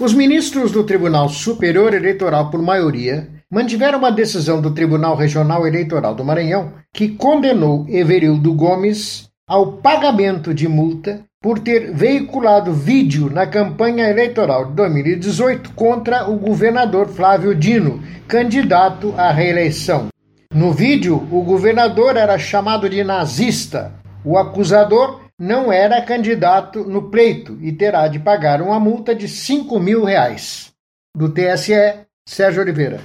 Os ministros do Tribunal Superior Eleitoral, por maioria, mantiveram uma decisão do Tribunal Regional Eleitoral do Maranhão que condenou Everildo Gomes ao pagamento de multa por ter veiculado vídeo na campanha eleitoral de 2018 contra o governador Flávio Dino, candidato à reeleição. No vídeo, o governador era chamado de nazista. O acusador não era candidato no pleito e terá de pagar uma multa de 5 mil reais. Do TSE, Sérgio Oliveira.